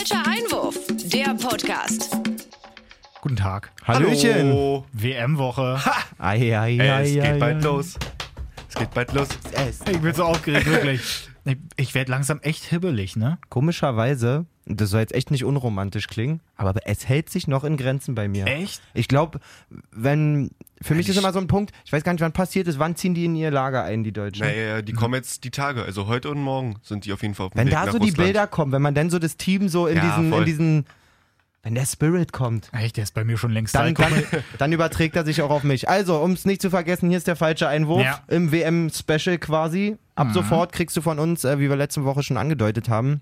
Falscher Einwurf, der Podcast. Guten Tag. Hallöchen. Hallo. WM-Woche. Ei, ei, Ey, ei, es geht ei, bald ei. los. Es geht bald los. Es. Ich bin so aufgeregt, wirklich. Ich, ich werde langsam echt hibbelig, ne? Komischerweise, das soll jetzt echt nicht unromantisch klingen, aber es hält sich noch in Grenzen bei mir. Echt? Ich glaube, wenn, für mich ist immer so ein Punkt, ich weiß gar nicht, wann passiert ist, wann ziehen die in ihr Lager ein, die Deutschen? Naja, die kommen jetzt die Tage. Also heute und morgen sind die auf jeden Fall auf dem Wenn Weg da nach so die Russland. Bilder kommen, wenn man dann so das Team so in Ja, diesen, in voll. diesen, wenn der Spirit kommt, Echt, der ist bei mir schon längst dann, da. dann, dann überträgt er sich auch auf mich. Also, um es nicht zu vergessen, hier ist der falsche Einwurf Ja. im WM-Special quasi. Ab sofort kriegst du von uns, äh, wie wir letzte Woche schon angedeutet haben,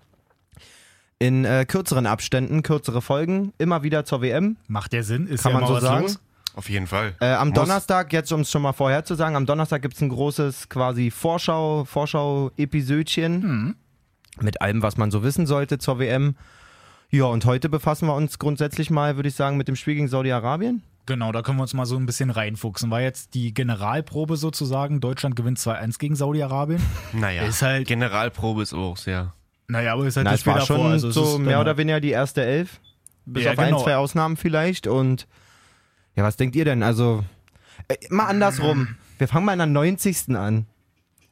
in äh, kürzeren Abständen, kürzere Folgen, immer wieder zur WM. Macht der Sinn? Ist Kann ja man so sagen. los? Auf jeden Fall. Äh, am Muss. Donnerstag, jetzt um es schon mal vorher zu sagen, am Donnerstag gibt es ein großes quasi Vorschau, Vorschau-Episödchen Mhm. mit allem, was man so wissen sollte zur WM. Ja, und heute befassen wir uns grundsätzlich mal, würde ich sagen, mit dem Spiel gegen Saudi-Arabien. Genau, da können wir uns mal so ein bisschen reinfuchsen. War jetzt die Generalprobe sozusagen. Deutschland gewinnt 2-1 gegen Saudi-Arabien. Naja, Ist halt- Generalprobe ist auch sehr. Naja, aber ist halt Na, das es Spiel war davor. schon also es so mehr oder halt- weniger die erste Elf. Bis Ja, auf ein, genau. zwei Ausnahmen vielleicht. Und ja, was denkt ihr denn? Also, äh, mal andersrum. Wir fangen mal in der 90. an.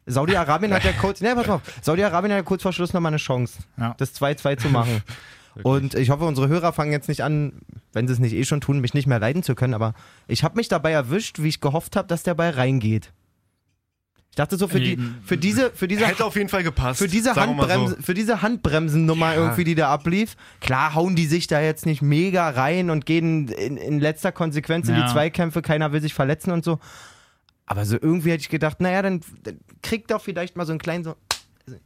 Saudi-Arabien hat ja kurz, ne, pass mal auf. Saudi-Arabien hat ja kurz vor Schluss nochmal eine Chance, Ja. das 2-2 zu machen. Und ich hoffe, unsere Hörer fangen jetzt nicht an, wenn sie es nicht eh schon tun, mich nicht mehr leiden zu können, aber ich habe mich dabei erwischt, wie ich gehofft habe, dass der Ball reingeht. Ich dachte so, für, die, für diese, für diese Hätte auf jeden Fall gepasst. für diese, Handbremse, für diese Handbremsennummer Ja. irgendwie, die da ablief, klar hauen die sich da jetzt nicht mega rein und gehen in, in letzter Konsequenz in Ja. die Zweikämpfe, keiner will sich verletzen und so. Aber so irgendwie hätte ich gedacht, naja, dann, dann kriegt doch vielleicht mal so einen kleinen, so,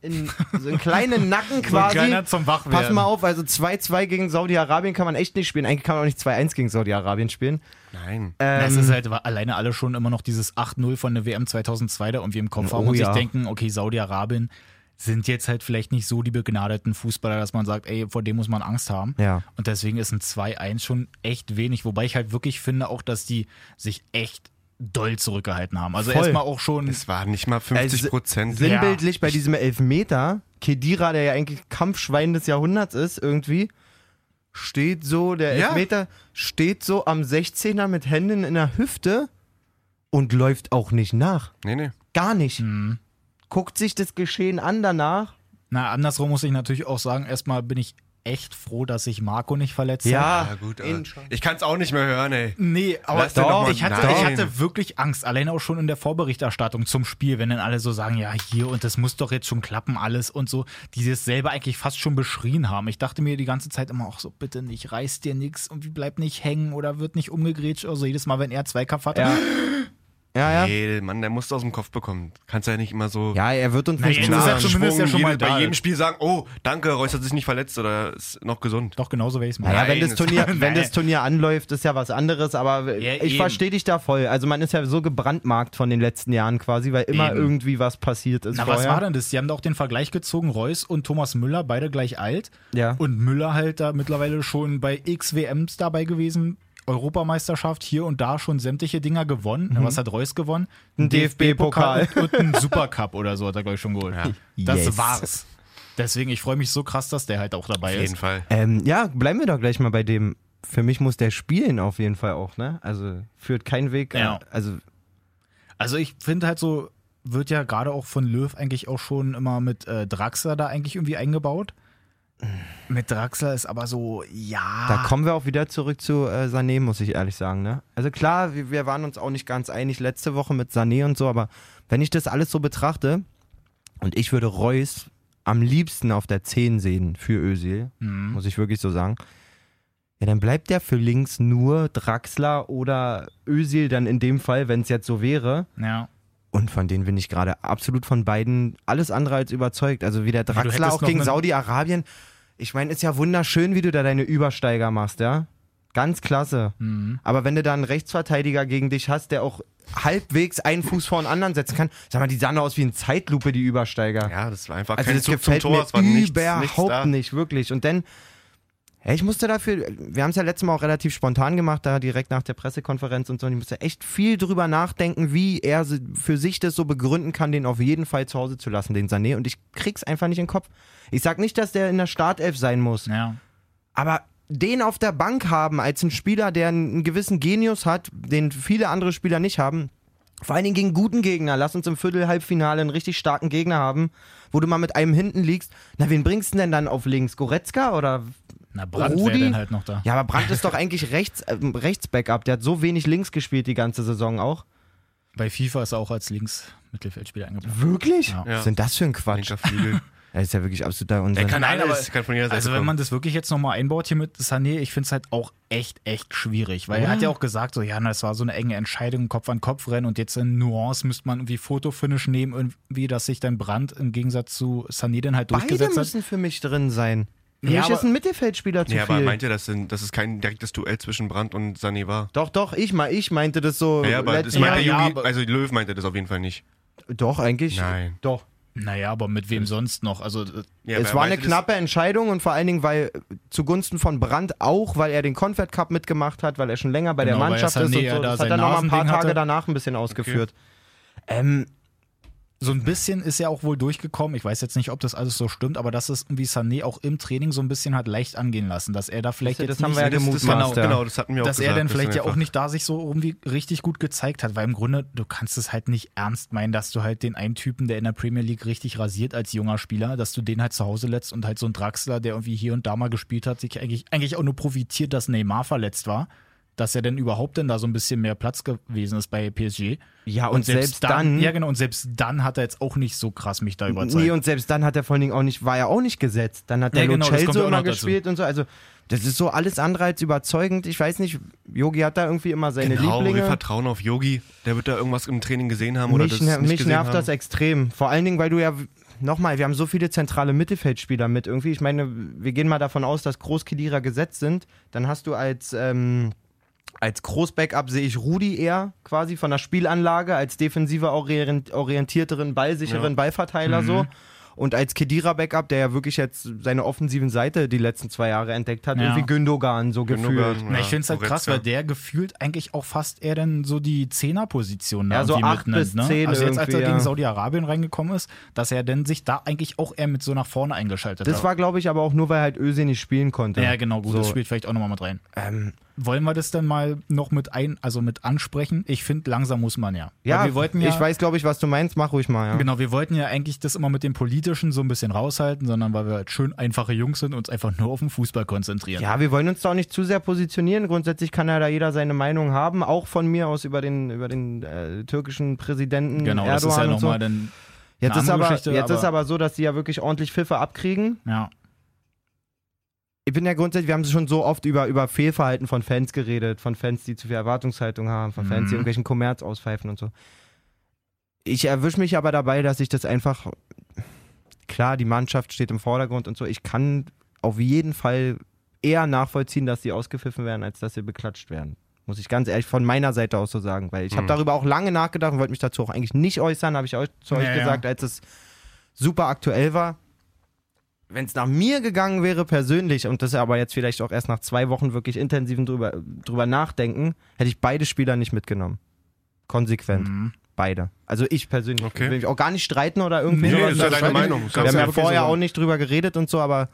in, so einen kleinen Nacken So ein quasi. zum Wachwerden. Pass mal auf, also 2-2 gegen Saudi-Arabien kann man echt nicht spielen. Eigentlich kann man auch nicht 2-1 gegen Saudi-Arabien spielen. Nein. Ähm, ist halt alleine alle schon immer noch dieses 8-0 von der WM 2002 da irgendwie im Kopf Oh haben und ja. sich denken, okay, Saudi-Arabien sind jetzt halt vielleicht nicht so die begnadeten Fußballer, dass man sagt, ey, vor dem muss man Angst haben. Ja. Und deswegen ist ein 2-1 schon echt wenig, wobei ich halt wirklich finde auch, dass die sich echt doll zurückgehalten haben. Also erstmal auch schon, Es war nicht mal 50 Prozent. Also, Sinnbildlich bei diesem Elfmeter, Kedira, der ja eigentlich Kampfschwein des Jahrhunderts ist, irgendwie, steht so, der Ja. Elfmeter steht so am 16er mit Händen in der Hüfte und läuft auch nicht nach. nee, nee. Gar nicht. Guckt sich das Geschehen an danach. na andersrum muss ich natürlich auch sagen, erstmal bin ich echt froh, dass sich Marco nicht verletzt hat. Ja, Ja, gut, aber ich kann es auch nicht mehr hören, ey. Nee, aber doch mal- ich, hatte, Nein. ich hatte wirklich Angst, alleine auch schon in der Vorberichterstattung zum Spiel, wenn dann alle so sagen, ja, hier und das muss doch jetzt schon klappen, alles und so, die das selber eigentlich fast schon beschrien haben. Ich dachte mir die ganze Zeit immer auch so, bitte nicht, reiß dir nichts und wie bleib nicht hängen oder wird nicht umgegrätscht. Also jedes Mal, wenn er Zweikampf hatte. Ja. Ja, ja. Nee, Mann, der musste aus dem Kopf bekommen. Kannst ja nicht immer so Ja, er wird uns Na, nicht jetzt ist er zumindest ja schon mal jede, da. bei jedem Spiel sagen, oh, danke, Reus hat sich nicht verletzt oder ist noch gesund. Doch, genauso werde ich es machen. Naja, wenn das, Turnier, wenn das Turnier anläuft, ist ja was anderes, aber Ja, ich verstehe dich da voll. Also man ist ja so gebrandmarkt von den letzten Jahren quasi, weil immer Eben. irgendwie was passiert ist Na, vorher. was war denn das? Die haben da auch den Vergleich gezogen, Reus und Thomas Müller, beide gleich alt. Ja. Und Müller halt da mittlerweile schon bei X WMs dabei gewesen. Europameisterschaft hier und da schon sämtliche Dinger gewonnen. Na, Was hat Reus gewonnen? Ein DFB-Pokal. und einen Supercup oder so hat er, glaube ich, schon geholt. Ja. Das Yes. war's. Deswegen, ich freue mich so krass, dass der halt auch dabei Auf jeden ist. Fall. Ähm, ja, bleiben wir doch gleich mal bei dem. Für mich muss der spielen auf jeden Fall auch, ne? Also führt kein Weg. Ja. Also Also ich finde halt so, wird ja gerade auch von Löw eigentlich auch schon immer mit äh, Draxler da eigentlich irgendwie eingebaut. Mit Draxler ist aber so, ja. da kommen wir auch wieder zurück zu äh, Sané, muss ich ehrlich sagen, ne? Also klar, wir, wir waren uns auch nicht ganz einig letzte Woche mit Sané und so, aber wenn ich das alles so betrachte und ich würde Reus am liebsten auf der 10 sehen für Özil, Mhm. muss ich wirklich so sagen. Ja, dann bleibt der für links nur Draxler oder Özil dann in dem Fall, wenn es jetzt so wäre. Ja. Und von denen bin ich gerade absolut von beiden alles andere als überzeugt. Also wie der Draxler auch gegen Saudi-Arabien. Ich meine, ist ja wunderschön, wie du da deine Übersteiger machst, ja. Ganz klasse. Mhm. Aber wenn du da einen Rechtsverteidiger gegen dich hast, der auch halbwegs einen Fuß vor den anderen setzen kann, sag mal, die sahen aus wie in Zeitlupe, die Übersteiger. Ja, das war einfach Also kein das Zug zum gefällt Tor. mir Es war nichts, überhaupt nichts nicht, wirklich. Und dann, ich musste dafür, wir haben es ja letztes Mal auch relativ spontan gemacht, da direkt nach der Pressekonferenz und so, und ich musste echt viel drüber nachdenken, wie er für sich das so begründen kann, den auf jeden Fall zu Hause zu lassen, den Sané. Und ich krieg's einfach nicht in den Kopf. Ich sag nicht, dass der in der Startelf sein muss, Ja. Aber den auf der Bank haben als einen Spieler, der einen gewissen Genius hat, den viele andere Spieler nicht haben, vor allen Dingen gegen guten Gegner. Lass uns im Viertel-Halbfinale einen richtig starken Gegner haben, wo du mal mit einem hinten liegst. Na, wen bringst du denn dann auf links? Goretzka oder Na, Brandt wäre dann halt noch da. Ja, aber Brandt ist doch eigentlich rechts, äh, Rechts-Backup. Der hat so wenig links gespielt die ganze Saison auch. Bei FIFA ist er auch als Links-Mittelfeldspieler eingeplant. Wirklich? Ja. Was ist denn das für ein Quatsch? Das ist ja wirklich absoluter Unsinn. Er kann Nein, alles, aber- kann von jeder Seite Also wenn kommen. man das wirklich jetzt nochmal einbaut hier mit Sané, ich finde es halt auch echt, echt schwierig. Weil er hat ja auch gesagt, so ja, na, das war so eine enge Entscheidung, Kopf an Kopf rennen und jetzt in Nuance müsste man irgendwie Fotofinish nehmen, irgendwie, dass sich dann Brandt im Gegensatz zu Sané dann halt Beide durchgesetzt hat. müssen für mich drin sein. Für Ja, mich ist aber- ein Mittelfeldspieler zu Ja, aber viel. meint ihr, dass, denn- dass es kein direktes Duell zwischen Brandt und Sané war? doch, doch, ich, mal, ich meinte das so. Ja, aber das meinte Ja, ja, Jogi, aber- also Löw meinte das auf jeden Fall nicht. Doch, eigentlich. Nein. Doch. Naja, aber mit wem sonst noch? Also äh, Ja, aber es war eine meinte das- knappe Entscheidung und vor allen Dingen, weil äh, zugunsten von Brandt auch, weil er den Confed Cup mitgemacht hat, weil er schon länger bei der Genau, weil Mannschaft ist und so. da Das hat er noch mal ein paar Tage hatte. danach ein bisschen ausgeführt. Ähm, so ein bisschen ist ja auch wohl durchgekommen. Ich weiß jetzt nicht, ob das alles so stimmt, aber dass es irgendwie Sané auch im Training so ein bisschen hat leicht angehen lassen, dass er da vielleicht Das- jetzt das haben nicht wir ja das, das, genau, genau, das hatten wir auch dass gesagt. er dann das vielleicht ja auch nicht da sich so irgendwie richtig gut gezeigt hat, weil im Grunde, du kannst es halt nicht ernst meinen, dass du halt den einen Typen, der in der Premier League richtig rasiert als junger Spieler, dass du den halt zu Hause lässt und halt so ein Draxler, der irgendwie hier und da mal gespielt hat, sich eigentlich, eigentlich auch nur profitiert, dass Neymar verletzt war, dass er denn überhaupt denn da so ein bisschen mehr Platz gewesen ist bei PSG. ja, und, selbst, dann. ja genau, und selbst dann hat er jetzt auch nicht so krass mich da überzeugt. Nee, und selbst dann hat er vor allen Dingen auch nicht, war er auch nicht gesetzt. Dann hat der Ja, Lo genau, das kommt Celso ja auch immer noch dazu. gespielt und so. Also, das ist so alles andere als überzeugend. Ich weiß nicht, Yogi hat da irgendwie immer seine Genau, wir Lieblinge. vertrauen auf Yogi. Der wird da irgendwas im Training gesehen haben oder Mich, das ner nicht mich nervt haben. das extrem. Vor allen Dingen, weil du ja, nochmal, wir haben so viele zentrale Mittelfeldspieler mit irgendwie. Ich meine, wir gehen mal davon aus, dass Groß-Kedira gesetzt sind. Dann hast du als, ähm, als Groß-Backup sehe ich Rudi eher quasi von der Spielanlage, als defensiver orient orientierteren, ballsicheren Ja. Ballverteiler so. Und als Kedira-Backup, der ja wirklich jetzt seine offensiven Seite die letzten zwei Jahre entdeckt hat, Ja. irgendwie Gündogan so Gündogan, gefühlt. Ja, ich finde es halt krass, weil der gefühlt eigentlich auch fast eher dann so die Zehnerposition da Ja, so irgendwie acht mitnimmt, bis ne? zehn Also jetzt, als er gegen. Saudi-Arabien reingekommen ist, dass er dann sich da eigentlich auch eher mit so nach vorne eingeschaltet Das hat. war, glaube ich, aber auch nur, weil halt Öse nicht spielen konnte. ja, genau, gut, So. das spielt vielleicht auch nochmal mit rein. Ähm, Wollen wir das dann mal noch mit ein, also mit ansprechen? Ich finde, langsam muss man ja. Ja, Weil wir wollten ja ich weiß, glaube ich, was du meinst. Mach ruhig mal. Ja. Genau, wir wollten ja eigentlich das immer mit dem Politischen so ein bisschen raushalten, sondern weil wir halt schön einfache Jungs sind und uns einfach nur auf den Fußball konzentrieren. Ja, wir wollen uns da auch nicht zu sehr positionieren. Grundsätzlich kann ja da jeder seine Meinung haben, auch von mir aus über den, über den äh, türkischen Präsidenten genau, das Erdogan ist ja und so. nochmal dann. Jetzt, ist aber, jetzt ist aber- aber so, dass die ja wirklich ordentlich Pfiffe abkriegen. Ja, Ich bin ja grundsätzlich, wir haben schon so oft über, über Fehlverhalten von Fans geredet, von Fans, die zu viel Erwartungshaltung haben, von Fans, die Mhm. irgendwelchen Kommerz auspfeifen und so. Ich erwische mich aber dabei, dass ich das einfach, klar, die Mannschaft steht im Vordergrund und so, ich kann auf jeden Fall eher nachvollziehen, dass sie ausgepfiffen werden, als dass sie beklatscht werden. Muss ich ganz ehrlich von meiner Seite aus so sagen, weil ich habe Mhm. darüber auch lange nachgedacht und wollte mich dazu auch eigentlich nicht äußern, habe ich euch, zu euch Ja, ja. gesagt, als es super aktuell war. Wenn es nach mir gegangen wäre persönlich, und das aber jetzt vielleicht auch erst nach zwei Wochen wirklich intensiven drüber, drüber nachdenken, hätte ich beide Spieler nicht mitgenommen. Konsequent. Mhm. Beide. Also ich persönlich. Okay. Will mich auch gar nicht streiten oder irgendwie Nee, sowas. ist ja deine Meinung. Ist Wir haben ja vorher so. auch nicht drüber geredet und so, aber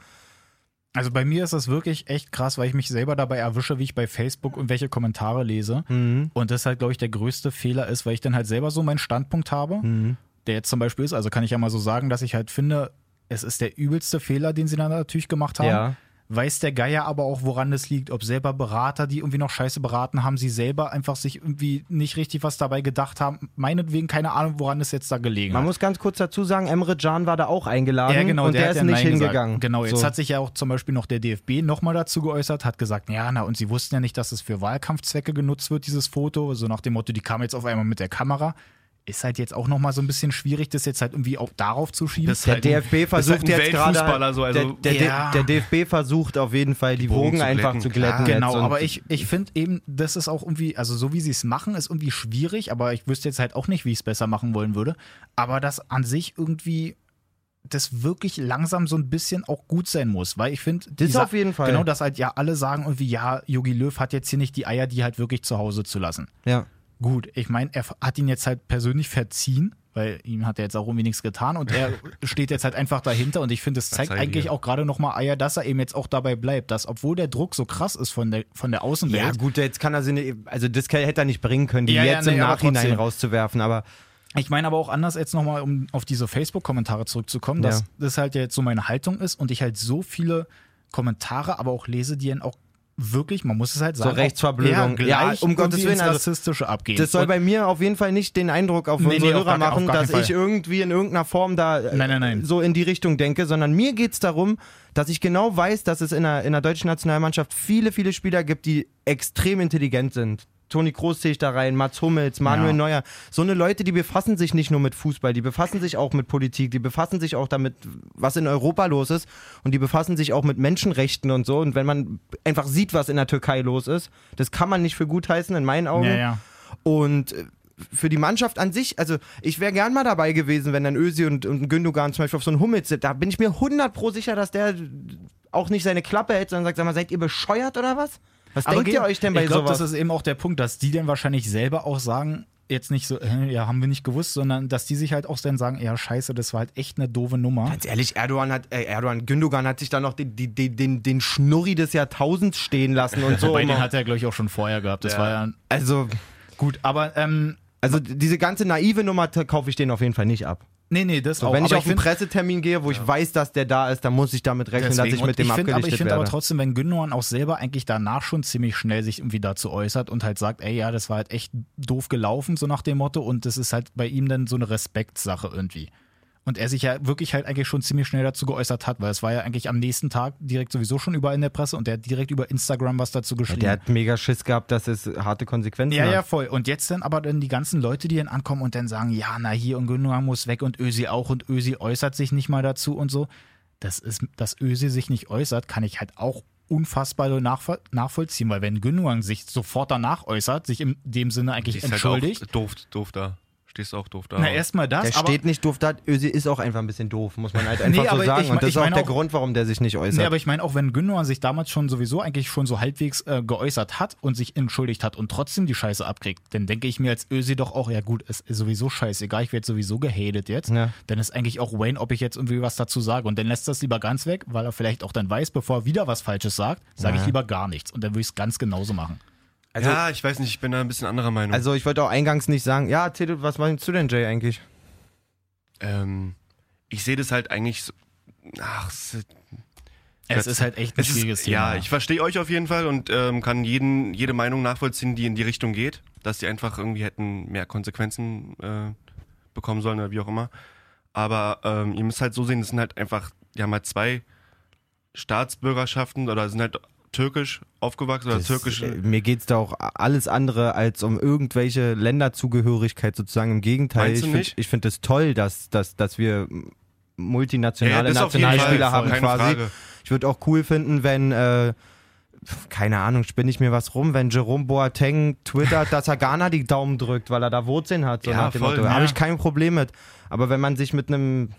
Also bei mir ist das wirklich echt krass, weil ich mich selber dabei erwische, wie ich bei Facebook irgendwelche Kommentare lese. Mhm. Und das halt, glaube ich, der größte Fehler ist, weil ich dann halt selber so meinen Standpunkt habe, Mhm. der jetzt zum Beispiel ist. Also kann ich ja mal so sagen, dass ich halt finde, es ist der übelste Fehler, den sie dann natürlich gemacht haben. Ja. Weiß der Geier aber auch, woran das liegt. Ob selber Berater, die irgendwie noch scheiße beraten haben, sie selber einfach sich irgendwie nicht richtig was dabei gedacht haben. Meinetwegen keine Ahnung, woran es jetzt da gelegen Man hat. muss ganz kurz dazu sagen, Emre Can war da auch eingeladen Ja, genau, und der, hat ist ja nicht Nein gesagt. hingegangen. Genau, jetzt so. hat sich ja auch zum Beispiel noch der DFB nochmal dazu geäußert, hat gesagt, ja, na, und sie wussten ja nicht, dass es für Wahlkampfzwecke genutzt wird, dieses Foto. So nach dem Motto, die kam jetzt auf einmal mit der Kamera. Ist halt jetzt auch nochmal so ein bisschen schwierig, das jetzt halt irgendwie auch darauf zu schieben. Das ist Der halt ein- DFB ist versucht halt ein jetzt gerade. So, also- der, der, Ja. der DFB versucht auf jeden Fall die, Wogen Wogen zu einfach glätten, zu glätten. jetzt Genau, aber ich, ich finde eben, das ist auch irgendwie, also so wie sie es machen, ist irgendwie schwierig, aber ich wüsste jetzt halt auch nicht, wie ich es besser machen wollen würde. Aber das an sich irgendwie das wirklich langsam so ein bisschen auch gut sein muss, weil ich finde, Das dieser- auf jeden Fall. Genau, dass halt ja alle sagen irgendwie, ja, Yogi Löw hat jetzt hier nicht die Eier, die halt wirklich zu Hause zu lassen. Ja. Gut, ich meine, er hat ihn jetzt halt persönlich verziehen, weil ihm hat er jetzt auch irgendwie nichts getan und er steht jetzt halt einfach dahinter und ich finde, es zeigt eigentlich auch gerade nochmal Eier, dass er eben jetzt auch dabei bleibt, dass obwohl der Druck so krass ist von der, von der Außenwelt, Ja, gut, jetzt kann er sie also das hätte er nicht bringen können, die Ja, ja, jetzt nee, im Nachhinein rauszuwerfen, aber Ich meine aber auch anders jetzt nochmal, um auf diese Facebook-Kommentare zurückzukommen, dass Ja. das halt jetzt so meine Haltung ist und ich halt so viele Kommentare aber auch lese, die dann auch wirklich, man muss es halt sagen, auch- Rechtsverblödung. Ja, Ja, gleich um Gottes Willen, also Rassistische abgehen. das soll Und- bei mir auf jeden Fall nicht den Eindruck auf Nee, unsere nee, Hörer gar- machen, dass ich irgendwie in irgendeiner Form da äh, Nein, nein, nein. so in die Richtung denke, sondern mir geht es darum, dass ich genau weiß, dass es in der, in der deutschen Nationalmannschaft viele, viele Spieler gibt, die extrem intelligent sind. Toni Kroos sehe ich da rein, Mats Hummels, Manuel Ja. Neuer. So eine Leute, die befassen sich nicht nur mit Fußball, die befassen sich auch mit Politik, die befassen sich auch damit, was in Europa los ist und die befassen sich auch mit Menschenrechten und so. Und wenn man einfach sieht, was in der Türkei los ist, das kann man nicht für gut heißen, in meinen Augen. ja, ja. Und äh, für die Mannschaft an sich, also ich wäre gern mal dabei gewesen, wenn dann Ösi und, und Gündogan zum Beispiel auf so einen Hummels sind. Da bin ich mir 100 pro sicher, dass der auch nicht seine Klappe hält, sondern sagt, sag mal, seid ihr bescheuert oder was? Was denkt ge- ihr euch denn bei Ich glaube, sowas? das ist eben auch der Punkt, dass die dann wahrscheinlich selber auch sagen, jetzt nicht so, äh, ja, haben wir nicht gewusst, sondern dass die sich halt auch dann sagen, ja, scheiße, das war halt echt eine doofe Nummer. Ganz ehrlich, Erdogan hat, äh, Erdogan, Gündogan hat sich da noch den, den, den, den, Schnurri des Jahrtausends stehen lassen und so. Wobei, um den hat er, glaube ich, auch schon vorher gehabt. Das Ja. war ja also, gut, aber ähm, also diese ganze naive Nummer kaufe ich denen auf jeden Fall nicht ab. Nee, nee, das So, auch. wenn ich aber auf einen Pressetermin gehe, wo ich weiß, dass der da ist, dann muss ich damit rechnen, dass Deswegen. ich Und mit dem ich find, aber Ich finde aber trotzdem, wenn Gündogan auch selber eigentlich danach schon ziemlich schnell sich irgendwie dazu äußert und halt sagt, ey, ja, das war halt echt doof gelaufen, so nach dem Motto, und das ist halt bei ihm dann so eine Respektsache irgendwie. Und er sich ja wirklich halt eigentlich schon ziemlich schnell dazu geäußert hat, weil es war ja eigentlich am nächsten Tag direkt sowieso schon überall in der Presse und der hat direkt über Instagram was dazu geschrieben. Der hat mega Schiss gehabt, dass es harte Konsequenzen Ja, hat. ja, voll. Und jetzt dann aber dann die ganzen Leute, die dann ankommen und dann sagen, ja, na hier und Gündogan muss weg und Ösi auch und Ösi äußert sich nicht mal dazu und so. Das ist, dass Ösi sich nicht äußert, kann ich halt auch unfassbar nachvollziehen, weil wenn Gündogan sich sofort danach äußert, sich in dem Sinne eigentlich halt entschuldigt, auch doof, doof da. Stehst auch doof da. na erstmal das, Der aber steht nicht doof da. Ösi ist auch einfach ein bisschen doof, muss man halt einfach Nee, so aber sagen. ich und das ist auch der auch- Grund, warum der sich nicht äußert. Nee, aber ich meine, auch wenn Gündogan sich damals schon sowieso eigentlich schon so halbwegs äh, geäußert hat und sich entschuldigt hat und trotzdem die Scheiße abkriegt, dann denke ich mir als Ösi doch auch, ja gut, es ist sowieso scheißegal, ich werde sowieso gehatet jetzt. Ja. Dann ist eigentlich auch Wayne, ob ich jetzt irgendwie was dazu sage. Und dann lässt das lieber ganz weg, weil er vielleicht auch dann weiß, bevor er wieder was Falsches sagt, sage ich lieber gar nichts. Und dann würde ich es ganz genauso machen. Also- ja, ich weiß nicht, ich bin da ein bisschen anderer Meinung. also ich wollte auch eingangs nicht sagen, ja, Tedel, was meinst du denn, Jay, eigentlich? ähm, ich sehe das halt eigentlich so. Ach, es, Es ist halt echt ein es schwieriges ist, Thema. Ja, ich verstehe euch auf jeden Fall und ähm, kann jeden, jede Meinung nachvollziehen, die in die Richtung geht, dass die einfach irgendwie hätten mehr Konsequenzen äh, bekommen sollen oder wie auch immer. Aber ähm, ihr müsst halt so sehen, das sind halt einfach, die haben halt zwei Staatsbürgerschaften oder sind halt türkisch aufgewachsen oder Das, türkisch. äh, mir geht es da auch alles andere als um irgendwelche Länderzugehörigkeit sozusagen. Im Gegenteil, Meinst ich finde find es toll, dass, dass, dass wir multinationale das jeden Nationalspieler haben keine quasi. Frage. Ich würde auch cool finden, wenn, äh, keine Ahnung, spinne ich mir was rum, wenn Jerome Boateng twittert, dass er Ghana die Daumen drückt, weil er da Wurzeln hat. So Ja, nach dem voll, Motto. ja. Habe ich kein Problem mit. Aber wenn man sich mit einem,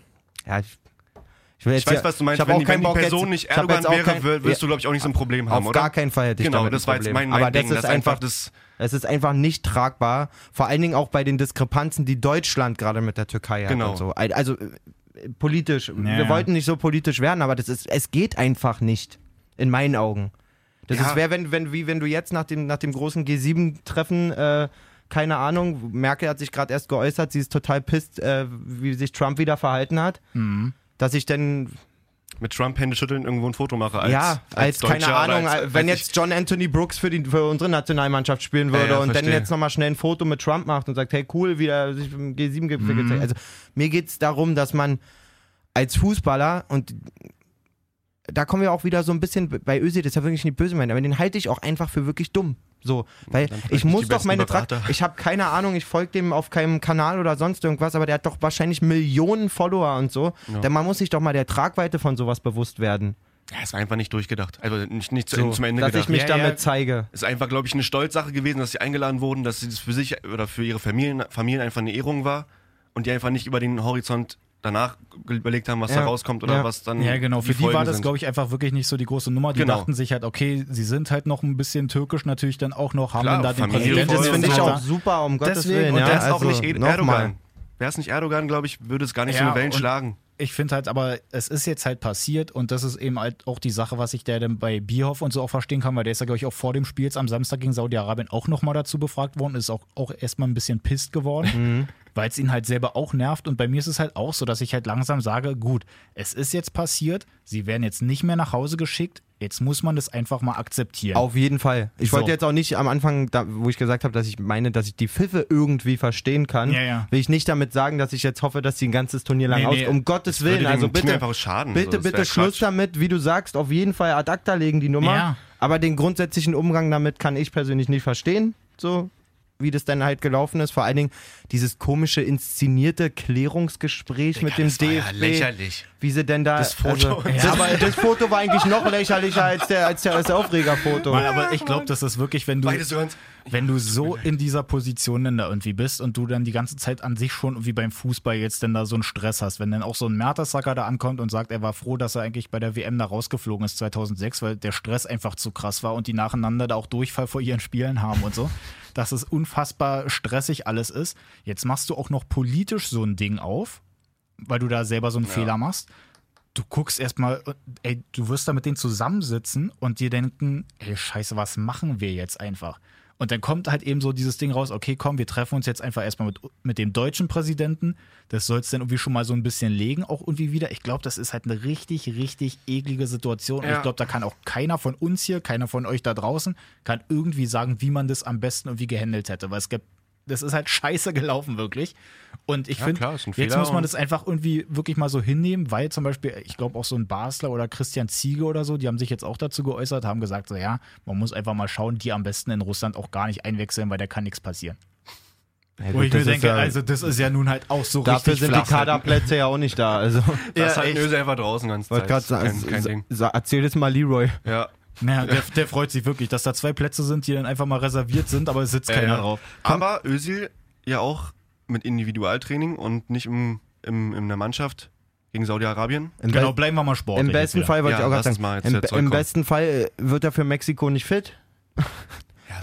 ja, ich, ich will jetzt Ich weiß, ja- was du meinst. ich Wenn, auch wenn die Person jetzt, nicht Erdogan wäre, kein- wirst du, glaube ich, auch nicht so ein Problem haben, Auf oder? gar keinen Fall hätte ich Genau, damit das ein war jetzt Problem. mein, mein Aber Ding. das ist einfach, das. es ist einfach nicht tragbar. Vor allen Dingen auch bei den Diskrepanzen, die Deutschland gerade mit der Türkei hat Genau. und so. Also äh, politisch. wir ja. wollten nicht so politisch werden, aber das ist, es geht einfach nicht. In meinen Augen. Das Ja. ist wäre, wenn, wenn, wie wenn du jetzt nach dem, nach dem großen G7-Treffen, äh, keine Ahnung, Merkel hat sich gerade erst geäußert, sie ist total pisst, äh, wie sich Trump wieder verhalten hat. Mhm. Dass ich dann mit Trump Hände schütteln irgendwo ein Foto mache. Als, ja, als, keine Deutscher oder Ahnung, als- wenn als jetzt John Anthony Brooks für, die, für unsere Nationalmannschaft spielen würde Ja, ja, und dann verstehe. jetzt nochmal schnell ein Foto mit Trump macht und sagt, hey cool, wie er sich im G7-Gipfel Mhm. gezeigt Also mir geht es darum, dass man als Fußballer und da kommen wir auch wieder so ein bisschen bei Özil, das ist ja wirklich nicht böse meinen, aber den halte ich auch einfach für wirklich dumm. So, weil ich muss doch meine Tra Berater. ich habe keine Ahnung, ich folge dem auf keinem Kanal oder sonst irgendwas, aber der hat doch wahrscheinlich Millionen Follower und so. Ja. Denn man muss sich doch mal der Tragweite von sowas bewusst werden. Ja, es war einfach nicht durchgedacht. Also nicht, nicht So, zum Ende dass gedacht. ich mich Ja, damit ja. zeige. Es ist einfach, glaube ich, eine Stolzsache gewesen, dass sie eingeladen wurden, dass es für sich oder für ihre Familien, Familien einfach eine Ehrung war und die einfach nicht über den Horizont danach überlegt haben, was Ja. da rauskommt oder Ja. was dann. Ja, genau. Für die, Folgen war das, glaube ich, einfach wirklich nicht so die große Nummer. Die Genau. dachten sich halt, okay, sie sind halt noch ein bisschen türkisch natürlich dann auch noch, haben Klar, dann da den Familie Präsidenten. voll Das finde ich auch super, um Gottes Deswegen, Willen. und ja, der ist auch also, nicht Ed- nochmal. Erdogan. wäre es nicht Erdogan, glaube ich, würde es gar nicht so eine Wellen schlagen. Ich finde halt, aber es ist jetzt halt passiert und das ist eben halt auch die Sache, was ich der dann bei Bierhoff und so auch verstehen kann, weil der ist ja, glaube ich, auch vor dem Spiel jetzt am Samstag gegen Saudi-Arabien auch nochmal dazu befragt worden, ist auch, auch erstmal ein bisschen pisst geworden, weil es ihn halt selber auch nervt und bei mir ist es halt auch so, dass ich halt langsam sage, gut, es ist jetzt passiert, sie werden jetzt nicht mehr nach Hause geschickt, jetzt muss man das einfach mal akzeptieren. Auf jeden Fall. Ich So. wollte jetzt auch nicht am Anfang, da, wo ich gesagt habe, dass ich meine, dass ich die Pfiffe irgendwie verstehen kann, Ja, ja. will ich nicht damit sagen, dass ich jetzt hoffe, dass sie ein ganzes Turnier lang Nee, aus. nee. Um Gottes Willen, also bitte, einfach schaden. bitte, so, bitte Schluss Quatsch. damit, wie du sagst, auf jeden Fall ad acta legen die Nummer. Ja. Aber den grundsätzlichen Umgang damit kann ich persönlich nicht verstehen, so wie das dann halt gelaufen ist. Vor allen Dingen dieses komische inszenierte Klärungsgespräch mit dem das war ja DFB. lächerlich. Wie sie denn da. Das Foto. Also, ja, aber das Foto war eigentlich noch lächerlicher als, der, als, der, als das Aufregerfoto. Mann, aber ich glaube, das ist wirklich, wenn du, wenn du so in dieser Position dann da irgendwie bist und du dann die ganze Zeit an sich schon wie beim Fußball jetzt denn da so einen Stress hast, wenn dann auch so ein Mertesacker da ankommt und sagt, er war froh, dass er eigentlich bei der WM da rausgeflogen ist 2006, weil der Stress einfach zu krass war und die nacheinander da auch Durchfall vor ihren Spielen haben und so, dass es unfassbar stressig alles ist. Jetzt machst du auch noch politisch so ein Ding auf, weil du da selber so einen Fehler machst. Du guckst erstmal, ey, du wirst da mit denen zusammensitzen und dir denken, ey, scheiße, was machen wir jetzt einfach? Und dann kommt halt eben so dieses Ding raus, okay, komm, wir treffen uns jetzt einfach erstmal mit, mit dem deutschen Präsidenten. Das soll es dann irgendwie schon mal so ein bisschen legen, auch irgendwie wieder. Ich glaube, das ist halt eine richtig, richtig eklige Situation. Und Ja. ich glaube, da kann auch keiner von uns hier, keiner von euch da draußen, kann irgendwie sagen, wie man das am besten irgendwie gehandelt hätte. Weil es gibt, das ist halt scheiße gelaufen, wirklich. Und ich Ja, finde, ist jetzt muss man das einfach irgendwie wirklich mal so hinnehmen, weil zum Beispiel, ich glaube auch so ein Basler oder Christian Ziege oder so, die haben sich jetzt auch dazu geäußert, haben gesagt, so ja, man muss einfach mal schauen, die am besten in Russland auch gar nicht einwechseln, weil da kann nichts passieren. Ja, Wo gut, ich mir ist denke, ja- also das ist ja nun halt auch so Dafür richtig sind die flach. Kaderplätze ja auch nicht da. Also, Das Ja, hat echt. Nöse einfach draußen ganz sagen, kein, kein Ding. erzähl das mal Leroy. Ja. Naja, der, der freut sich wirklich, dass da zwei Plätze sind, die dann einfach mal reserviert sind, aber es sitzt keiner ja. drauf. Aber Özil ja auch mit Individualtraining und nicht im, im, in der Mannschaft gegen Saudi-Arabien. Im, Genau, Be bleiben wir mal sportlich. im besten Fall wollte Ja, ich auch gerade sagen, im, im besten Fall äh, wird er für Mexiko nicht fit.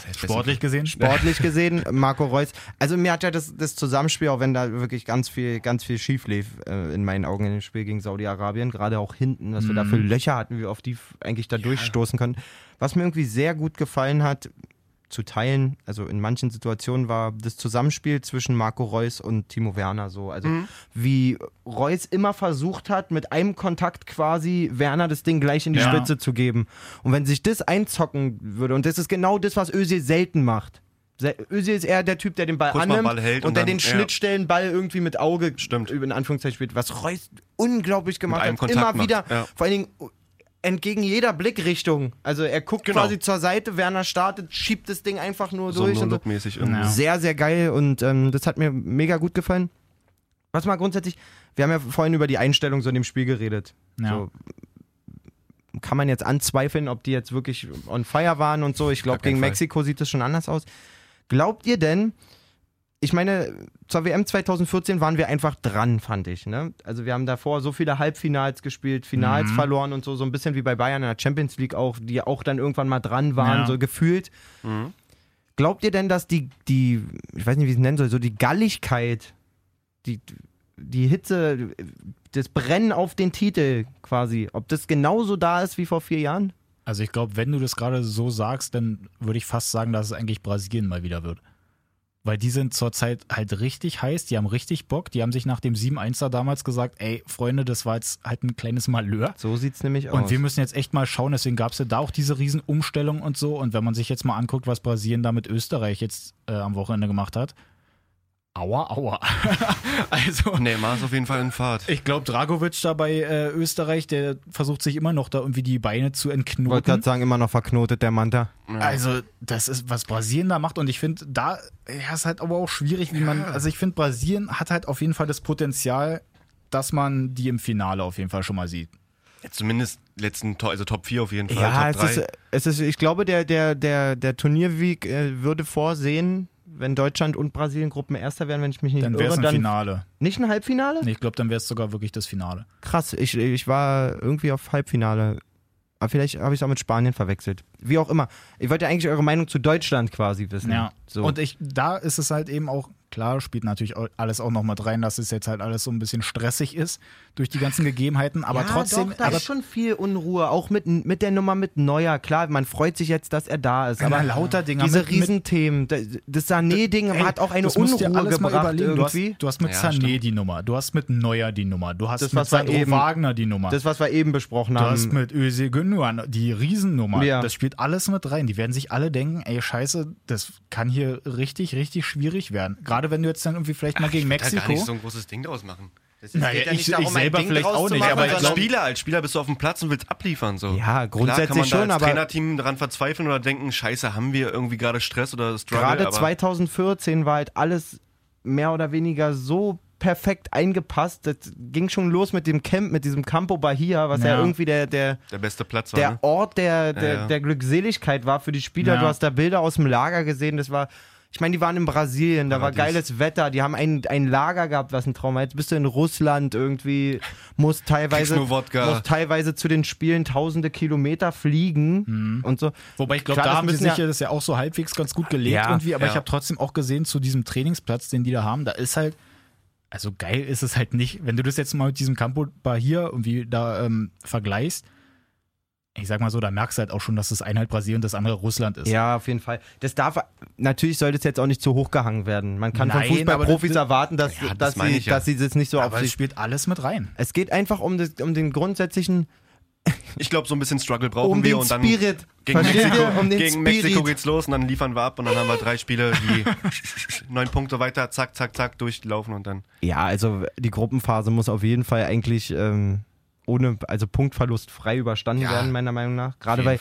Ja. Sportlich gesehen? Sportlich gesehen, Marco Reus. Also mir hat ja das, das Zusammenspiel, auch wenn da wirklich ganz viel, ganz viel schief lief, äh, in meinen Augen in dem Spiel gegen Saudi-Arabien, gerade auch hinten, was wir da für Löcher hatten, wie wir auf die eigentlich da durchstoßen können. Was mir irgendwie sehr gut gefallen hat, zu teilen, also in manchen Situationen war das Zusammenspiel zwischen Marco Reus und Timo Werner so. Also wie Reus immer versucht hat, mit einem Kontakt quasi Werner das Ding gleich in die Ja. Spitze zu geben. Und wenn sich das einzocken würde, und das ist genau das, was Özil selten macht. Özil ist eher der Typ, der den Ball Kurz annimmt Ball hält und, und der den ja. Schnittstellenball irgendwie mit Auge Stimmt. in Anführungszeichen spielt, was Reus unglaublich gemacht hat. Kontakt Immer macht, wieder, ja. vor allen Dingen entgegen jeder Blickrichtung. Also er guckt Genau. quasi zur Seite, Werner startet, schiebt das Ding einfach nur so durch. Und so. irgendwie. Sehr, sehr geil und ähm, das hat mir mega gut gefallen. Was mal grundsätzlich, wir haben ja vorhin über die Einstellung so in dem Spiel geredet. Ja. So, kann man jetzt anzweifeln, ob die jetzt wirklich on fire waren und so. Ich glaube, gegen Fall. Mexiko sieht es schon anders aus. Glaubt ihr denn, ich meine, zur WM 2014 waren wir einfach dran, fand ich. Ne? Also wir haben davor so viele Halbfinals gespielt, Finals Mhm. verloren und so, so ein bisschen wie bei Bayern in der Champions League auch, die auch dann irgendwann mal dran waren, Ja. so gefühlt. Mhm. Glaubt ihr denn, dass die, die, ich weiß nicht, wie ich es nennen soll, so die Galligkeit, die, die Hitze, das Brennen auf den Titel quasi, ob das genauso da ist wie vor vier Jahren? Also ich glaube, wenn du das gerade so sagst, dann würde ich fast sagen, dass es eigentlich Brasilien mal wieder wird. Weil die sind zurzeit halt richtig heiß, die haben richtig Bock, die haben sich nach dem 7-1 damals gesagt, ey, Freunde, das war jetzt halt ein kleines Malheur. So sieht es nämlich aus. Und wir müssen jetzt echt mal schauen, deswegen gab es ja da auch diese Riesenumstellung und so. Und wenn man sich jetzt mal anguckt, was Brasilien da mit Österreich jetzt äh, am Wochenende gemacht hat, aua, aua. also, Neymar ist auf jeden Fall in Fahrt. ich glaube, Dragovic da bei äh, Österreich, der versucht sich immer noch da irgendwie die Beine zu wollte entknoten. gerade sagen, immer noch verknotet, der Manta. Also, das ist, was Brasilien da macht. Und ich finde, da ja, ist halt aber auch schwierig, wie man. Also, ich finde, Brasilien hat halt auf jeden Fall das Potenzial, dass man die im Finale auf jeden Fall schon mal sieht. Ja, zumindest letzten, To- also Top 4 auf jeden Fall. Ja, Top es 3. ist, es ist, ich glaube, der, der, der, der Turnierweg äh, würde vorsehen, wenn Deutschland und Brasilien Gruppenerster wären, wenn ich mich nicht Dann wäre es irre, ein dann Finale. nicht ein Halbfinale? Nee, ich glaube, dann wäre es sogar wirklich das Finale. Krass, ich, ich war irgendwie auf Halbfinale. Aber vielleicht habe ich es auch mit Spanien verwechselt. Wie auch immer. Ich wollte eigentlich eure Meinung zu Deutschland quasi wissen. Ja. So. Und ich, da ist es halt eben auch, Klar, spielt natürlich alles auch noch mit rein, dass es jetzt halt alles so ein bisschen stressig ist durch die ganzen Gegebenheiten, aber ja, trotzdem. Doch, da aber ist schon viel Unruhe, auch mit, mit der Nummer mit Neuer. Klar, man freut sich jetzt, dass er da ist, aber Na, lauter Dinger diese mit- Riesenthemen, das- Sané-Ding hat auch eine du Unruhe gebracht. Du hast, irgendwie. du hast mit Ja, Sané stimmt. die Nummer, du hast mit Neuer die Nummer, du hast Das, mit Sandro eben- Wagner die Nummer. Das, was wir eben besprochen Du hast haben. mit Özil Gündogan die Riesennummer. Ja. Das spielt alles mit rein. Die werden sich alle denken, ey, scheiße, das kann hier richtig, richtig schwierig werden. Gerade wenn du jetzt dann irgendwie vielleicht mal gegen Ich würd da gar Mexiko. nicht so ein großes Ding draus machen. Naja, geht ja ich- nicht darum, ich selber Ding vielleicht auch nicht, machen, aber als Spieler, als Spieler bist du auf dem Platz und willst abliefern. So. Ja, grundsätzlich Klar kann man schon, als aber- Trainerteam daran verzweifeln oder denken, scheiße, haben wir irgendwie gerade Stress oder Struggle. Gerade aber 2014 war halt alles mehr oder weniger so perfekt eingepasst. Das ging schon los mit dem Camp, mit diesem Campo Bahia, was ja, Ja. irgendwie der, der, der beste Platz war. der ne? Ort der, der, Ja, ja. der Glückseligkeit war für die Spieler. Ja. Du hast da Bilder aus dem Lager gesehen, das war. Ich meine, die waren in Brasilien, da Paradies. war geiles Wetter, die haben ein, ein Lager gehabt, was ein Traum war. Jetzt bist du in Russland irgendwie, musst teilweise, musst teilweise zu den Spielen tausende Kilometer fliegen und so. Wobei ich glaube, da haben sie sich ja- ja das ja auch so halbwegs ganz gut gelegt Ja, irgendwie, aber ja. ich habe trotzdem auch gesehen, zu diesem Trainingsplatz, den die da haben, da ist halt, also geil ist es halt nicht. Wenn du das jetzt mal mit diesem Campo Bahia irgendwie da ähm, vergleichst, ich sag mal so, da merkst du halt auch schon, dass das eine halt Brasilien und das andere Russland ist. Ja, auf jeden Fall. Das darf, natürlich sollte es jetzt auch nicht zu hoch gehangen werden. Man kann Nein, von Fußballprofis das- erwarten, dass, Ja, das dass, sie, ja. dass sie das nicht so auf aber es sich. spielt alles mit rein. Es geht einfach um, das, um den grundsätzlichen, Ich glaube, so ein bisschen Struggle brauchen um wir und dann Spirit. gegen, Mexiko? Um den gegen Mexiko Spirit. geht's los und dann liefern wir ab und dann haben wir drei Spiele, die neun Punkte weiter, zack, zack, zack, durchlaufen und dann. Ja, also die Gruppenphase muss auf jeden Fall eigentlich ähm, ohne, also Punktverlust frei überstanden Ja. werden, meiner Meinung nach. Gerade weil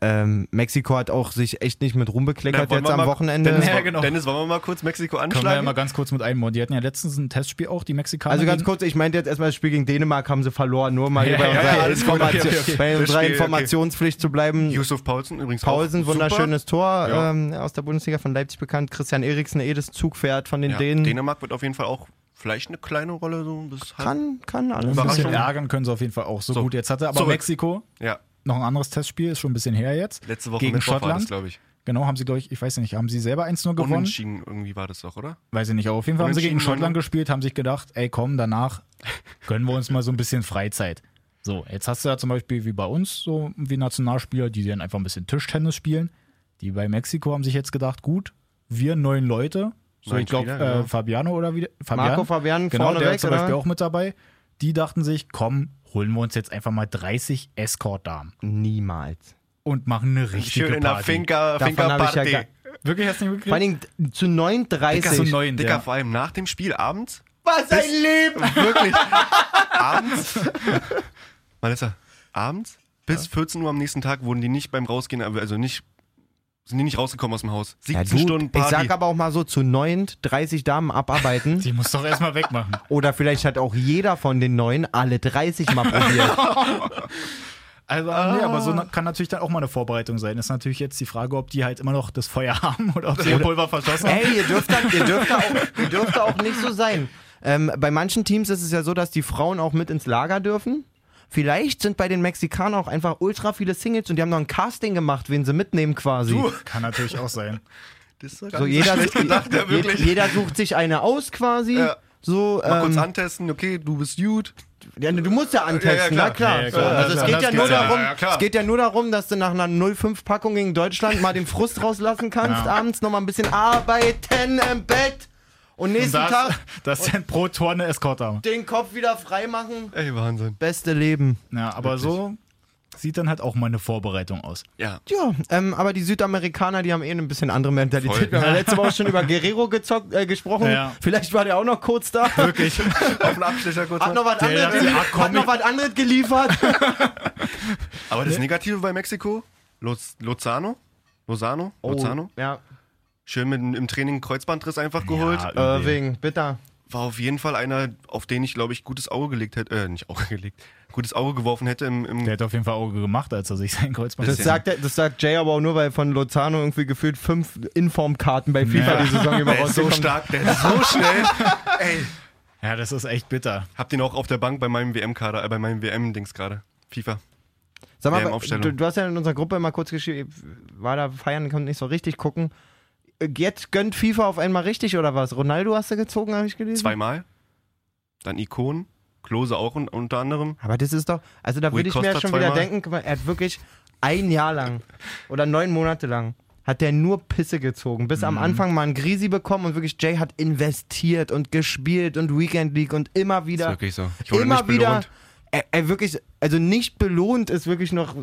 ähm, Mexiko hat auch sich echt nicht mit Ruhm bekleckert wollen jetzt am mal- Wochenende. Dennis, Ja, genau. Dennis, wollen wir mal kurz Mexiko Können wir ja anschlagen? mal ganz kurz mit einbauen. Die hatten ja letztens ein Testspiel auch, die Mexikaner. Also ganz kurz, ich meinte jetzt erstmal das Spiel gegen Dänemark haben sie verloren, nur mal Ja, hier bei ja, unserer, ja, okay, okay, bei unserer Spiel, okay. Informationspflicht zu bleiben. Yusuf Paulsen übrigens Paulsen, auch. Wunderschönes Tor Ja. ähm, aus der Bundesliga von Leipzig bekannt. Christian Eriksen, eh das Zugpferd von den Ja, Dänen. Dänemark wird auf jeden Fall auch vielleicht eine kleine Rolle so bis. Kann, kann alles. ein bisschen ärgern können sie auf jeden Fall auch so, So, gut. Jetzt hatte aber zurück. Mexiko Ja, noch ein anderes Testspiel, ist schon ein bisschen her jetzt. letzte Woche gegen Schottland. glaube ich. Genau, haben sie, glaube ich, ich weiß nicht, haben sie selber 1-0 gewonnen? Unentschieden irgendwie war das doch, oder? Weiß ich nicht, aber auf jeden Fall haben sie gegen Schottland gespielt, haben sich gedacht, ey komm, danach gönnen wir uns mal so ein bisschen Freizeit. So, jetzt hast du ja zum Beispiel wie bei uns so wie Nationalspieler, die dann einfach ein bisschen Tischtennis spielen. Die bei Mexiko haben sich jetzt gedacht, gut, wir neun Leute, so ich glaube äh, genau. Fabiano oder wie Fabian, Marco Fabian genau, vorne der weg, ist zum Beispiel oder? auch mit dabei. Die dachten sich, komm, holen wir uns jetzt einfach mal 30 Escort-Damen Niemals. und machen eine richtige Schön in der Party. Finca, Davon Finca hab ich ja Wirklich hast du nicht Vor? Dingen zu 39. Zu neun, Dicker, ja. vor allem nach dem Spiel abends. Was ein Leben! Wirklich. abends. Vanessa, abends bis 14 Uhr am nächsten Tag wurden die nicht beim Rausgehen, also nicht, sind die nicht rausgekommen aus dem Haus. 17 Ja, du, Stunden ich Party. sag aber auch mal so zu neun, 30 Damen abarbeiten. Die muss doch erstmal wegmachen. Oder vielleicht hat auch jeder von den neun alle 30 mal probiert. Also, nee, aber so kann natürlich dann auch mal eine Vorbereitung sein. Ist natürlich jetzt die Frage, ob die halt immer noch das Feuer haben oder ob sie ihr Pulver verschossen haben. Ey, ihr dürft, da, ihr, dürft da auch, ihr dürft da auch nicht so sein. Ähm, bei manchen Teams ist es ja so, dass die Frauen auch mit ins Lager dürfen. Vielleicht sind bei den Mexikanern auch einfach ultra viele Singles und die haben noch ein Casting gemacht, wen sie mitnehmen quasi. Kann natürlich auch sein. so jeder, schlecht gedacht, ja, je- wirklich. jeder sucht sich eine aus quasi. Ja. So, Mal kurz ähm, antesten, okay, du bist gut. ja, du musst ja antesten, Ja, ja, na klar. ja, klar. Also es geht ja nur darum, es geht ja nur darum, dass du nach einer 05-Packung gegen Deutschland mal den Frust rauslassen kannst, abends nochmal ein bisschen arbeiten im Bett und Und nächsten das, Tag das dann pro Tor eine Eskorte haben. den Kopf wieder frei machen. Ey, Wahnsinn. Beste Leben. Ja, aber so sieht dann halt auch mal eine Vorbereitung aus. Ja. Ja, ähm, aber die Südamerikaner, die haben eh eine bisschen andere Mentalität. Voll. Wir haben ja letzte Woche schon über Guerrero gezockt, äh, gesprochen. Ja. Vielleicht war der auch noch kurz da. Wirklich. Auf den Abstecher kurz. Hat noch was Der anderes, geliefert- hat noch was anderes geliefert. Aber das Negative bei Mexiko, Lozano, Lozano, Lozano, Oh, ja. Schön mit, im Training Kreuzbandriss einfach geholt. Ja, Irving, bitter. War auf jeden Fall einer, auf den ich, glaube ich, gutes Auge gelegt hätte, äh, nicht Auge gelegt, gutes Auge geworfen hätte im, im Der hat auf jeden Fall Auge gemacht, als er sich sein Kreuzband Das sagt, er- das sagt Jay aber auch nur, weil von Lozano irgendwie gefühlt fünf Informkarten bei FIFA Ja. die Saison über der ist so stark, der ist so schnell. Ey. Ja, das ist echt bitter. Habt ihn auch auf der Bank bei meinem WM-Kader, äh, bei meinem WM-Dings gerade. FIFA. Sag mal, du, du hast ja in unserer Gruppe mal kurz geschrieben, war da feiern, konnte nicht so richtig gucken. Jetzt gönnt FIFA auf einmal richtig oder was? Ronaldo hast du gezogen, habe ich gelesen? Zweimal. Dann Ikonen. Klose auch un unter anderem. Aber das ist doch, also da würde ich mir Costa schon wieder denken, er hat wirklich ein Jahr lang oder neun Monate lang hat der nur Pisse gezogen. Bis Mhm. am Anfang mal einen Grisi bekommen und wirklich Jay hat investiert und gespielt und Weekend League und immer Ist wieder, wirklich so. Ich wurde immer nicht wieder, belohnt. er, er wirklich, also nicht belohnt ist wirklich noch,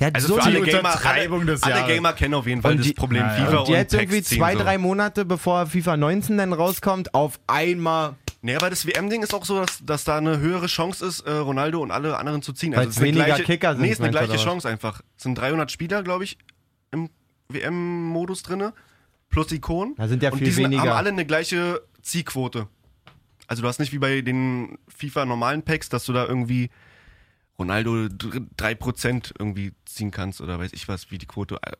der hat Also so für alle die Gamer, alle, alle. Gamer kennen auf jeden Fall Und das die- Problem Ja, ja. FIFA und jetzt Packs irgendwie zwei, drei Monate bevor FIFA 19 dann rauskommt, auf einmal Nee, aber das WM-Ding ist auch so, dass, dass da eine höhere Chance ist, äh, Ronaldo und alle anderen zu ziehen. Weil es es weniger gleiche, Kicker sind, Nee, ist eine gleiche? Chance einfach. Es sind 300 Spieler, glaube ich, im WM-Modus drinne, plus Ikonen. Da sind ja und viel die sind, weniger. haben alle eine gleiche Ziehquote. Also du hast nicht wie bei den FIFA-normalen Packs, dass du da irgendwie Ronaldo dr- 3% irgendwie ziehen kannst oder weiß ich was, wie die Quote. äh,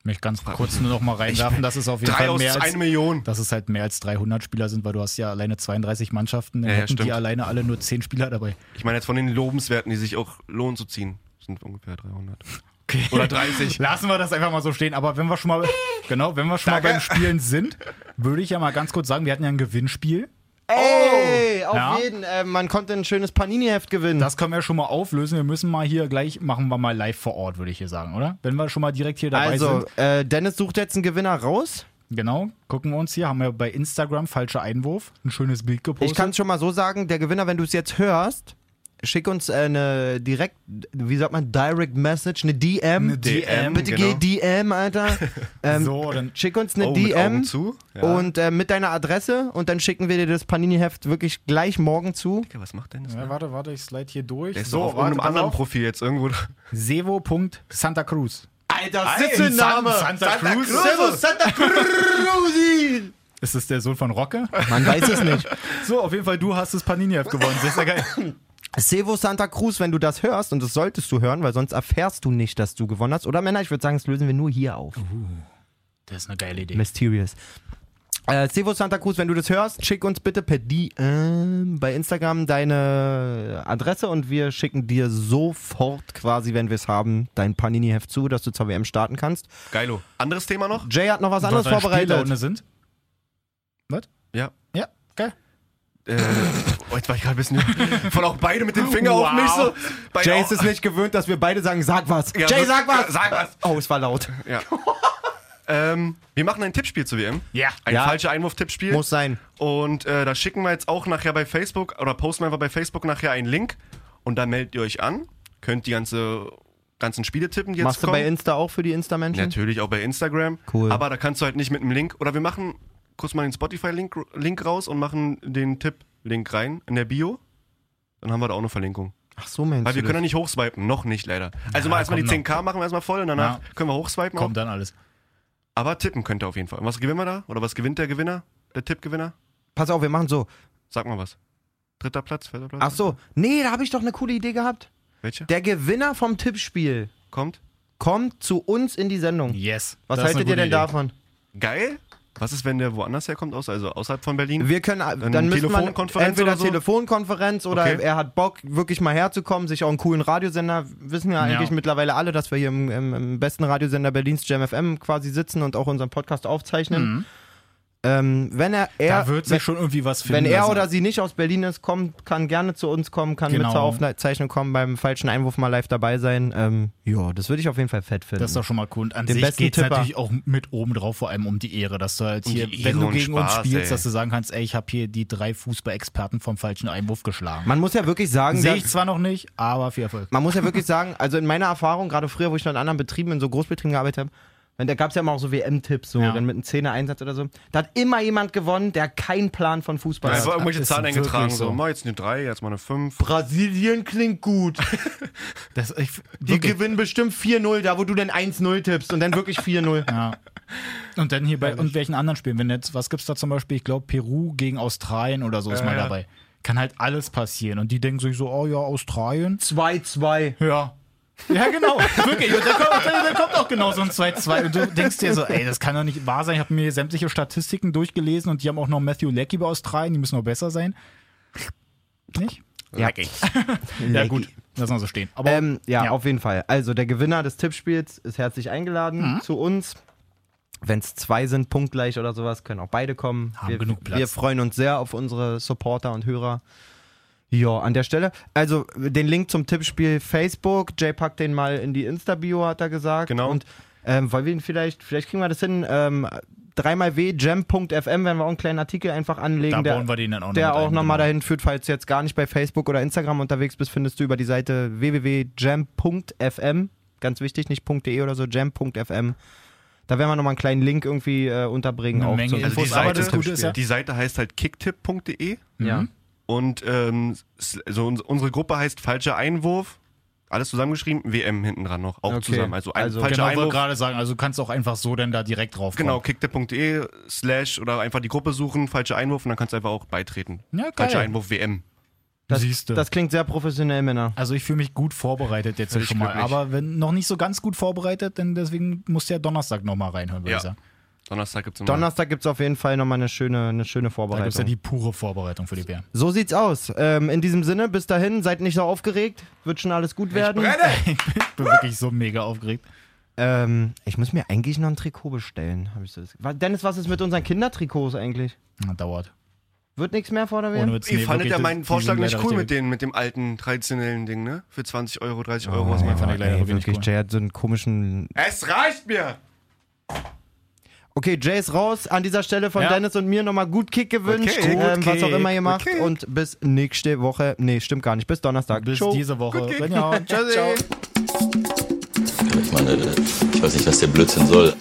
Ich möchte ganz kurz nur noch mal reinwerfen, dass es auf jeden 3 Fall mehr als, 1 Million. dass es halt mehr als 300 Spieler sind, weil du hast ja alleine 32 Mannschaften, dann Ja, ja, hätten die stimmt. alleine alle nur 10 Spieler dabei. Ich meine jetzt von den Lobenswerten, die sich auch lohnen zu ziehen, sind ungefähr 300. Okay. Oder 30. Lassen wir das einfach mal so stehen. Aber wenn wir schon mal, genau, wenn wir schon mal Danke. beim Spielen sind, würde ich ja mal ganz kurz sagen, wir hatten ja ein Gewinnspiel. Ey, auf Ja. jeden, äh, man konnte ein schönes Panini-Heft gewinnen. Das können wir schon mal auflösen. Wir müssen mal hier gleich, machen wir mal live vor Ort, würde ich hier sagen, oder? Wenn wir schon mal direkt hier dabei also, sind. äh, Dennis sucht jetzt einen Gewinner raus. Genau, gucken wir uns hier. Haben wir bei Instagram, falscher Einwurf, ein schönes Bild gepostet. Ich kann es schon mal so sagen, der Gewinner, wenn du es jetzt hörst, schick uns äh, eine direkt, wie sagt man, Direct Message, eine DM. Eine DM, Bitte genau. geh DM, Alter. Ähm, So, dann Schick uns eine Oh, mit DM Augen zu. Ja. und äh, mit deiner Adresse und dann schicken wir dir das Panini-Heft wirklich gleich morgen zu. Ja, was macht denn das? Ja, warte, warte, ich slide hier durch. Der ist so, doch auf warte, irgendeinem anderen auf. Profil jetzt irgendwo. Sevo.Santa Cruz. Alter, Ein San- Santa Cruz. Servus, Santa Cruz. Ist das der Sohn von Rocke? Man weiß es nicht. So, auf jeden Fall, du hast das Panini-Heft gewonnen. Sehr, sehr geil. Sevo Santa Cruz, wenn du das hörst, und das solltest du hören, weil sonst erfährst du nicht, dass du gewonnen hast. Oder Männer, ich würde sagen, das lösen wir nur hier auf. Das ist eine geile Idee. Mysterious. Äh, Sevo Santa Cruz, wenn du das hörst, schick uns bitte per DM bei Instagram deine Adresse und wir schicken dir sofort quasi, wenn wir es haben, dein Panini-Heft zu, dass du zur WM starten kannst. Geilo. Anderes Thema noch? Jay hat noch was anderes deine vorbereitet. Spiellaune sind? Was? Ja. Äh, oh, jetzt war ich gerade ein bisschen. Voll auch beide mit dem Finger auf Wow. mich so. Beide Jay auch- ist es nicht gewöhnt, dass wir beide sagen, sag was. Ja, Jay, sag was. Sag was. Oh, es war laut. Ja. ähm, wir machen ein Tippspiel zu WM. Ja. Ein Ja. falscher Einwurf-Tippspiel. Muss sein. Und äh, da schicken wir jetzt auch nachher bei Facebook oder posten wir einfach bei Facebook nachher einen Link und da meldet ihr euch an. Könnt die ganze, ganzen Spiele tippen, jetzt Machst du kommen. bei Insta auch für die Insta-Menschen? Natürlich auch bei Instagram. Cool. Aber da kannst du halt nicht mit einem Link. Oder wir machen kurz mal den Spotify-Link Link raus und machen den Tipp-Link rein in der Bio. Dann haben wir da auch eine Verlinkung. Ach so, Mensch. Weil wir können ja nicht hochswipen. Noch nicht, leider. Also Ja, mal erstmal die kommt 10k machen wir erstmal voll und danach Ja. können wir hochswipen. Auch. Kommt dann alles. Aber tippen könnt ihr auf jeden Fall. Und was gewinnen wir da? Oder was gewinnt der Gewinner? Der Tippgewinner? Pass auf, wir machen so. Sag mal was. Dritter Platz, vierter Platz? Ach so. Nee, da habe ich doch eine coole Idee gehabt. Welche? Der Gewinner vom Tippspiel Kommt? kommt zu uns in die Sendung. Yes. Was haltet ihr denn Idee. davon? Geil. Was ist, wenn der woanders herkommt, aus, also außerhalb von Berlin? Wir können, dann müssen wir Telefonkonferenz entweder oder so? Telefonkonferenz oder Okay. er hat Bock, wirklich mal herzukommen, sich auch einen coolen Radiosender, wissen ja eigentlich Ja. mittlerweile alle, dass wir hier im, im, im besten Radiosender Berlins, Jam FM, quasi sitzen und auch unseren Podcast aufzeichnen. Mhm. Ähm, wenn er, er Da wird sich wenn, schon irgendwie was finden. wenn er lassen. oder sie nicht aus Berlin ist, kommt, kann gerne zu uns kommen, kann Genau. mit zur Aufzeichnung kommen, beim falschen Einwurf mal live dabei sein. Ähm, ja, das würde ich auf jeden Fall fett finden. Das ist doch schon mal cool. Und an Den sich geht es natürlich auch mit oben drauf, vor allem um die Ehre, dass du halt hier, wenn du gegen uns Spaß, spielst, ey. dass du sagen kannst, ey, ich habe hier die drei Fußball-Experten vom falschen Einwurf geschlagen. Man muss ja wirklich sagen, Sehe ich zwar noch nicht, aber viel Erfolg. man muss ja wirklich sagen, also in meiner Erfahrung, gerade früher, wo ich noch in anderen Betrieben, in so Großbetrieben gearbeitet habe, wenn- da gab es ja immer auch so WM-Tipps, so, Ja. dann mit einem Zehner-Einsatz oder so. Da hat immer jemand gewonnen, der keinen Plan von Fußball Einfach hat. irgendwelche ist Zahlen eingetragen. So. so. mal jetzt eine 3, jetzt mal eine 5. Brasilien klingt gut. Das, ich, Die wirklich, gewinnen bestimmt 4-0, da wo du denn 1-0 tippst und dann wirklich 4-0. ja. Und dann hier bei und welchen anderen Spielen, wenn jetzt, was gibt's da zum Beispiel, ich glaube Peru gegen Australien oder so ist Ja, mal ja. dabei. Kann halt alles passieren. Und die denken sich so, oh ja, Australien. 2-2. Ja. Ja, genau. Wirklich. Und dann kommt, dann kommt auch genau so ein 2-2. Und du denkst dir so, ey, das kann doch nicht wahr sein. Ich habe mir sämtliche Statistiken durchgelesen und die haben auch noch Matthew Leckie bei Australien. Die müssen noch besser sein. Nicht? Ja. Ja, gut. Lassen wir so stehen. Aber Ähm, ja, Ja. auf jeden Fall. Also der Gewinner des Tippspiels ist herzlich eingeladen Mhm. zu uns. Wenn es zwei sind, punktgleich oder sowas, können auch beide kommen. Haben wir, genug Platz. Wir freuen uns sehr auf unsere Supporter und Hörer. Ja, an der Stelle. Also den Link zum Tippspiel Facebook. Jay packt den mal in die Insta-Bio, hat er gesagt. Genau. Und ähm, wollen wir ihn vielleicht, vielleicht kriegen wir das hin. Ähm, dreimal w jam.fm werden wir auch einen kleinen Artikel einfach anlegen. Da der, bauen wir den dann auch noch der mit auch nochmal genau. dahin führt, falls du jetzt gar nicht bei Facebook oder Instagram unterwegs bist, findest du über die Seite www.jam.fm. Ganz wichtig, nicht .de oder so, jam.fm. Da werden wir nochmal einen kleinen Link irgendwie äh, unterbringen. Eine auch Menge Also die Seite, das Gute ist ja- die Seite heißt halt kicktipp.de ja. Und ähm, s- uns- unsere Gruppe heißt Falscher Einwurf. Alles zusammengeschrieben, WM hinten dran noch, auch Okay. zusammen. Also, ein Also falscher Genau, ich wollte Einwurf. gerade sagen, also du kannst auch einfach so dann da direkt drauf Genau, kicktipp.de slash oder einfach die Gruppe suchen, falscher Einwurf und dann kannst du einfach auch beitreten. Ja, geil. Falscher Einwurf WM. Das, Siehst du. das klingt sehr professionell, Männer. Also ich fühle mich gut vorbereitet jetzt schon mal. glücklich. Aber wenn noch nicht so ganz gut vorbereitet, dann deswegen musst du ja Donnerstag nochmal reinhören, würde Ja. ich sagen. Donnerstag gibt's immer. Donnerstag gibt es auf jeden Fall nochmal eine schöne, eine schöne Da gibt es ja Vorbereitung. die pure Vorbereitung für die WM. so sieht's aus. Ähm, in diesem Sinne, bis dahin, seid nicht so aufgeregt. Wird schon alles gut werden. Ich bin wirklich so mega aufgeregt. Ähm, ich muss mir eigentlich noch ein Trikot bestellen. Hab ich so das Dennis, was ist mit unseren Kindertrikots eigentlich? Na, dauert. Wird nichts mehr vor der WM? Ihr nee, fandet ja das- meinen Vorschlag nicht cool mit, den, mit dem alten traditionellen Ding, ne? Für 20 Euro, 30 Euro, Oh, was man fand ich leider ey, wirklich, cool. Jay hat so einen komischen. Es reicht mir! Okay, Jay ist raus. An dieser Stelle von Ja. Dennis und mir nochmal gut Kick gewünscht. Okay, ähm, was auch immer ihr macht. Kick. Und bis nächste Woche. Nee, stimmt gar nicht. Bis Donnerstag. Bis Ciao. diese Woche. Renja, Tschüssi. ciao. Ich meine, ich weiß nicht, was der Blödsinn soll.